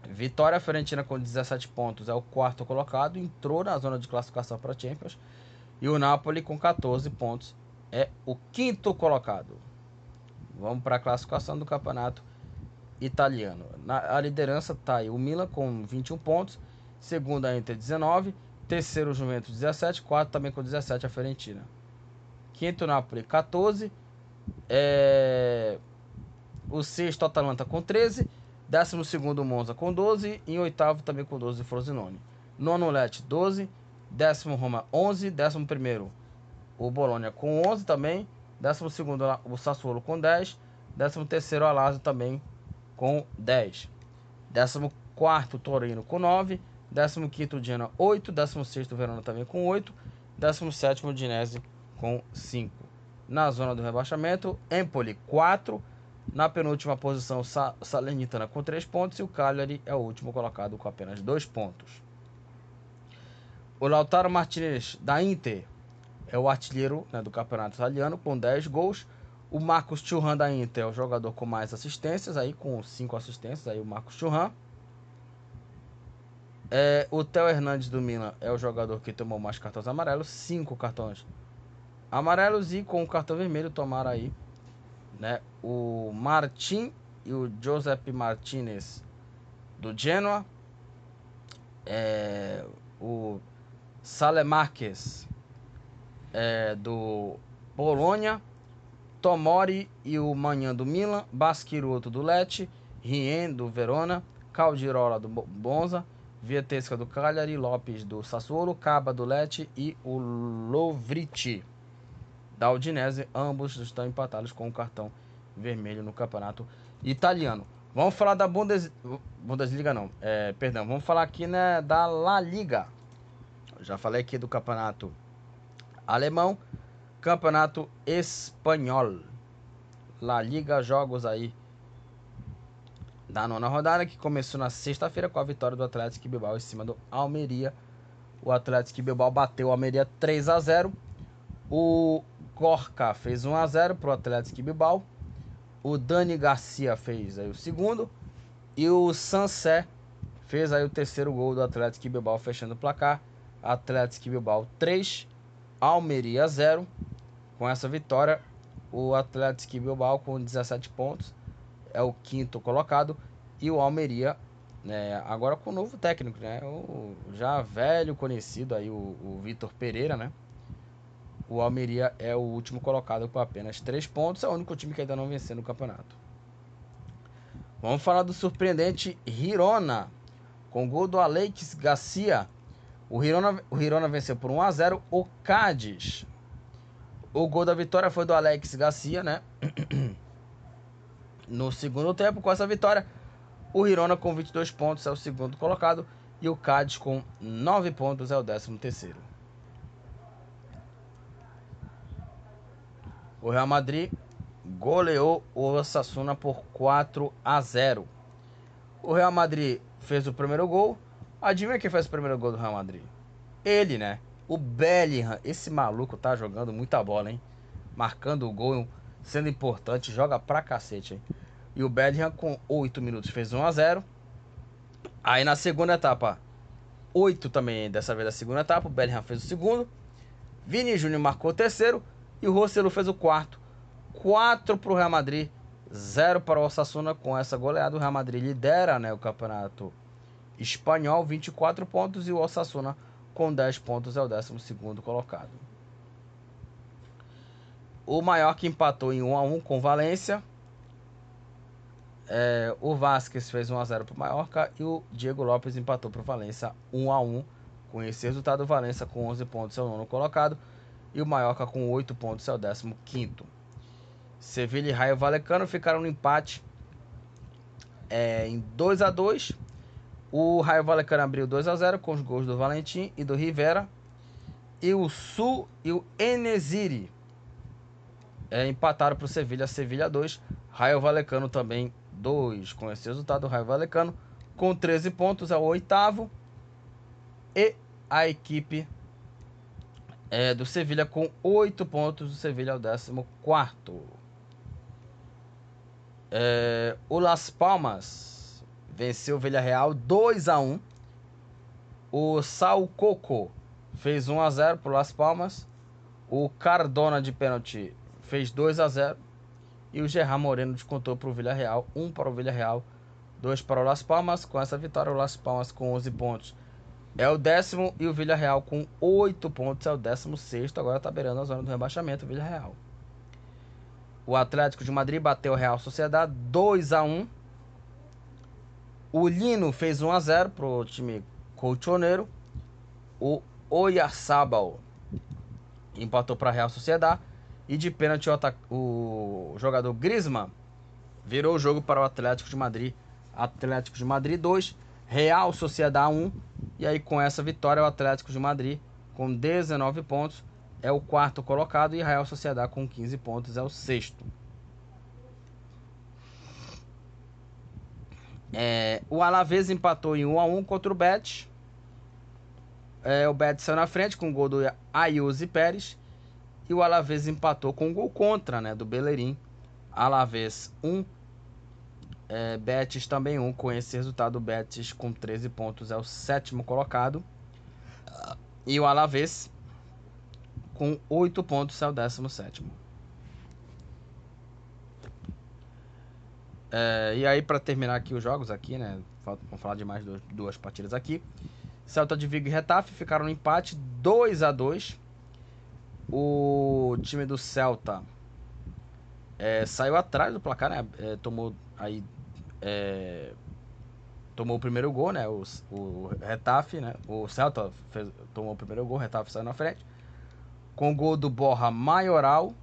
vitória, a Fiorentina com 17 pontos é o quarto colocado, entrou na zona de classificação para a Champions. E o Napoli com 14 pontos é o quinto colocado. Vamos para a classificação do campeonato italiano. Na a liderança está aí o Milan com 21 pontos, segundo a Inter 19, terceiro o Juventus 17, quarto também com 17 a Fiorentina. Quinto Napoli 14, é... o sexto Atalanta com 13, décimo segundo Monza com 12 e em oitavo também com 12 Frosinone. Nono Lecce 12, décimo Roma 11, décimo primeiro o Bologna com 11 também, décimo segundo o Sassuolo com 10, décimo terceiro Lazio também com 10, décimo quarto Torino com 9, décimo quinto Genoa 8, décimo sexto Verona também com 8, décimo sétimo Dinese com 5. Na zona do rebaixamento, Empoli 4, na penúltima posição, Salernitana com 3 pontos e o Cagliari é o último colocado com apenas 2 pontos. O Lautaro Martinez da Inter é o artilheiro né, do campeonato italiano com 10 gols. O Marcos Churran da Inter é o jogador com mais assistências, aí com 5 assistências, aí o Marcos Churran. É, o Theo Hernandes do Milan é o jogador que tomou mais cartões amarelos, 5 cartões amarelos e com o cartão vermelho tomaram aí né? O Martin e o Josep Martinez do Genoa, é, o Salemakers é, do Polônia, Tomori e o Manhã do Milan, Basquiroto do Lecce, Rien do Verona, Caldirola do Bonza, Vietesca do Cagliari, Lopes do Sassuolo, Caba do Lecce e o Lovrici da Udinese, ambos estão empatados com o cartão vermelho no campeonato italiano. Vamos falar da Bundes... Bundesliga, não, é, perdão, vamos falar aqui né, da La Liga. Já falei aqui do campeonato alemão, campeonato espanhol. La Liga, jogos aí da nona rodada, que começou na sexta-feira com a vitória do Atlético Bilbao em cima do Almeria. O Atlético Bilbao bateu o Almeria 3 a 0. O Corca fez 1 a 0 para o Atlético Bilbao. O Dani Garcia fez aí o segundo. E o Sansé fez aí o terceiro gol do Atlético Bilbao, fechando o placar. Atlético Bilbao 3, Almeria 0. Com essa vitória, o Atlético Bilbao com 17 pontos é o quinto colocado. E o Almeria, né, agora com o novo técnico, né? O já velho conhecido aí, o, o Vitor Pereira, né? O Almeria é o último colocado com apenas 3 pontos. É o único time que ainda não venceu no campeonato. Vamos falar do surpreendente Hirona. Com gol do Alex Garcia. O Hirona, o Hirona venceu por 1 a 0 o Cádiz. O gol da vitória foi do Alex Garcia, né? No segundo tempo, com essa vitória, o Hirona com 22 pontos é o segundo colocado e o Cádiz com 9 pontos é o décimo terceiro. O Real Madrid goleou o Osasuna por 4 a 0. O Real Madrid fez o primeiro gol. Adivinha quem fez o primeiro gol do Real Madrid? Ele, né? O Bellingham. Esse maluco tá jogando muita bola, hein? Marcando o gol, sendo importante, joga pra cacete, hein? E o Bellingham com 8 minutos fez 1 a 0. Aí na segunda etapa, 8 também, dessa vez da segunda etapa, o Bellingham fez o segundo. Vini Júnior marcou o terceiro. E o Rossello fez o quarto. 4 para o Real Madrid, 0 para o Osasuna. Com essa goleada, o Real Madrid lidera né, o campeonato espanhol, 24 pontos. E o Osasuna, com 10 pontos, é o 12 colocado. O Mallorca empatou em 1 a 1 com Valência. É, o Vasquez fez 1 a 0 para o Mallorca e o Diego Lopes empatou para o Valência 1 a 1. Com esse resultado, o Valência com 11 pontos é o nono colocado e o Mallorca com 8 pontos é o 15 Sevilha e Raio Valecano ficaram no empate é, em 2 a 2 O Raio Valecano abriu 2 a 0 com os gols do Valentim e do Rivera. E o Sul e o Enesiri é, empataram para o Sevilha. Sevilha 2, Raio Valecano também 2. Com esse resultado, o Raio Valecano com 13 pontos é o oitavo. E a equipe é, do Sevilha com 8 pontos. O Sevilha é o 14. É, o Las Palmas venceu o Villarreal 2 a 1 O Sal Coco fez 1 a 0 para o Las Palmas. O Cardona de pênalti fez 2 a 0 e o Gerard Moreno descontou para o Villarreal, 1 para o Villarreal, 2 para o Las Palmas. Com essa vitória, o Las Palmas com 11 pontos é o décimo e o Villarreal com 8 pontos é o décimo sexto. Agora está beirando a zona do rebaixamento, o Villarreal. o Atlético de Madrid bateu o Real Sociedade 2 a 1 O Lino fez 1 a 0 pro time colchoneiro. O Oyarzabal empatou para a Real Sociedade. E de pênalti o, o jogador Griezmann virou o jogo para o Atlético de Madrid. Atlético de Madrid 2, Real Sociedade 1. E aí com essa vitória o Atlético de Madrid com 19 pontos é o quarto colocado e Real Sociedade com 15 pontos é o sexto. É, o Alavés empatou em 1 a 1 contra o Betis. É, o Betis saiu na frente com o gol do Ayuso Pérez. E o Alavés empatou com um gol contra, né, do Bellerin. Alavés 1, é, Betis também 1. Com esse resultado, o Betis com 13 pontos é o sétimo colocado. E o Alavés com 8 pontos é o 17. É, e aí, para terminar aqui os jogos, aqui, né? Vamos falar de mais duas, duas partidas aqui. Celta de Vigo e Retafe ficaram no empate 2 a 2 O time do Celta é, saiu atrás do placar, né? É, tomou aí. É, tomou o primeiro gol, né? O, o né? O Celta fez, tomou o primeiro gol, o Retafe saiu na frente com o gol do Borra Maioral,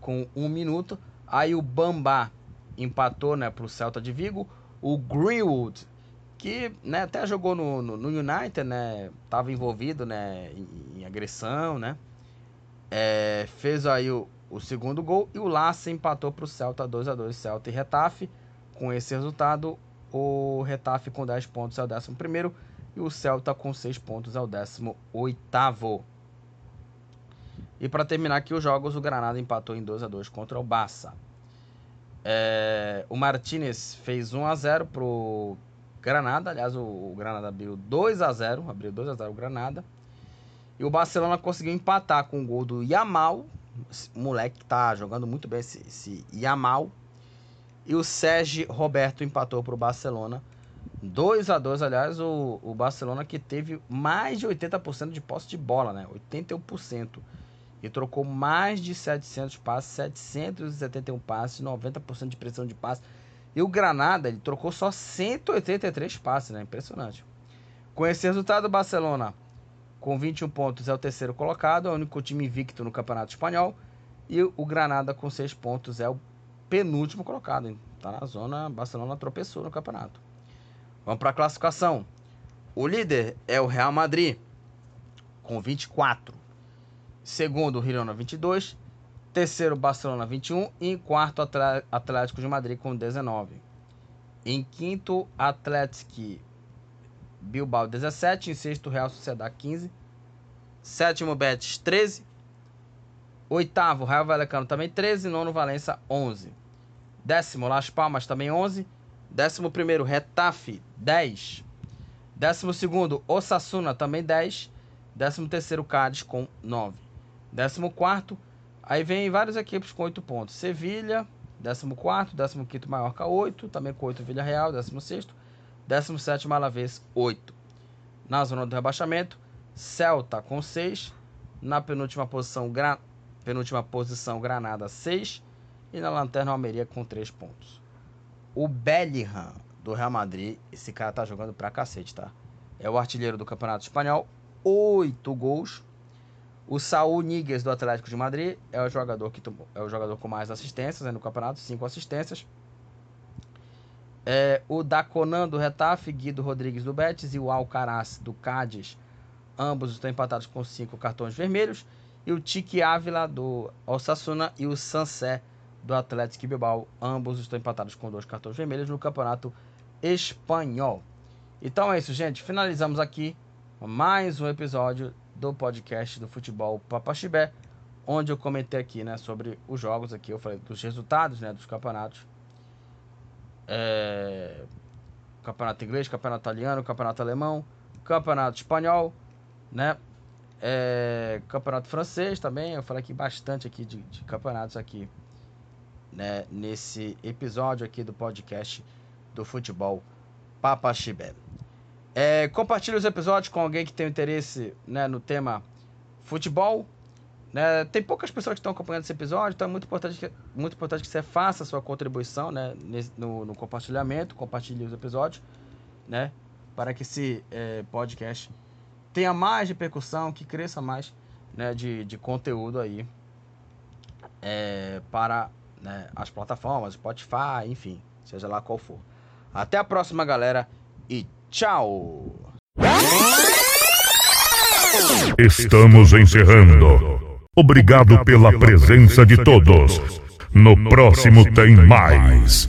com um minuto. Aí o Bambá empatou né, para o Celta de Vigo. O Greenwood, que né, até jogou no, no, no United, né, estava envolvido né, em, em agressão, né, é, fez aí o, o, segundo gol. E o Laça empatou para o Celta 2 a 2 Celta e Retafe. Com esse resultado, o Retafe com 10 pontos é o 11 e o Celta com 6 pontos é o 18 e para terminar aqui os jogos, o Granada empatou em 2 a 2 contra o Barça. É, o Martinez fez 1 a 0 pro Granada, aliás, o, o Granada abriu 2 a 0, abriu 2 a 0 o Granada. E o Barcelona conseguiu empatar com o gol do Yamal, o moleque que tá jogando muito bem esse, esse Yamal. E o Sérgio Roberto empatou para o Barcelona. 2 a 2 aliás, o, o Barcelona que teve mais de 80% de posse de bola, né? 81% e trocou mais de 700 passes, 771 passes, 90% de pressão de passe. E o Granada, ele trocou só 183 passes, né? Impressionante. Com esse resultado, o Barcelona, com 21 pontos, é o terceiro colocado, é o único time invicto no Campeonato Espanhol. E o Granada, com 6 pontos, é o penúltimo colocado. Hein? Tá na zona, Barcelona tropeçou no campeonato. Vamos para a classificação. O líder é o Real Madrid, com 24. Segundo, Girona 22. Terceiro, Barcelona 21. E em quarto, Atlético de Madrid com 19. Em quinto, Atlético Bilbao 17. Em sexto, Real Sociedade 15. Sétimo, Betis 13. Oitavo, Real Vallecano também 13. Nono, Valença 11. Décimo, Las Palmas também 11. Décimo primeiro, Retafe 10. Décimo segundo, Osasuna também 10. Décimo terceiro, Cádiz com 9. 14. Aí vem várias equipes com 8 pontos. Sevilha, 14. 15 Maiorca, 8. Também com 8 Vila Real, 16. 17 Alavés, 8. Na zona do rebaixamento, Celta com 6. Na penúltima posição, Gra... penúltima posição Granada, 6. E na lanterna, Almeria com 3 pontos. O Bellingham do Real Madrid, esse cara tá jogando pra cacete, tá? É o artilheiro do Campeonato Espanhol, 8 gols, o Saul Niguez do Atlético de Madrid é o jogador que é o jogador com mais assistências né, no campeonato, cinco assistências. É, o Daconan do Retafe, Guido Rodrigues do Betis e o Alcaraz do Cádiz, ambos estão empatados com cinco cartões vermelhos. E o Tique Ávila do Osasuna e o Sansé do Atlético Bilbao, ambos estão empatados com dois cartões vermelhos no campeonato espanhol. Então é isso, gente. Finalizamos aqui mais um episódio do podcast do futebol Papaxibé, onde eu comentei aqui, né, sobre os jogos aqui, eu falei dos resultados, né, dos campeonatos. É... Campeonato inglês, campeonato italiano, campeonato alemão, campeonato espanhol, né? É... Campeonato francês também, eu falei aqui bastante aqui de, de campeonatos aqui, né, nesse episódio aqui do podcast do futebol Papaxibé. É, compartilhe os episódios com alguém que tem interesse né, no tema futebol. Né? Tem poucas pessoas que estão acompanhando esse episódio, então é muito importante que, muito importante que você faça a sua contribuição né? no, no compartilhamento, compartilhe os episódios, né? para que esse é, podcast tenha mais repercussão, que cresça mais né? de, de conteúdo aí é, para né, as plataformas, Spotify, enfim, seja lá qual for. Até a próxima, galera, e tchau! Estamos encerrando. Obrigado pela presença de todos. No próximo tem mais.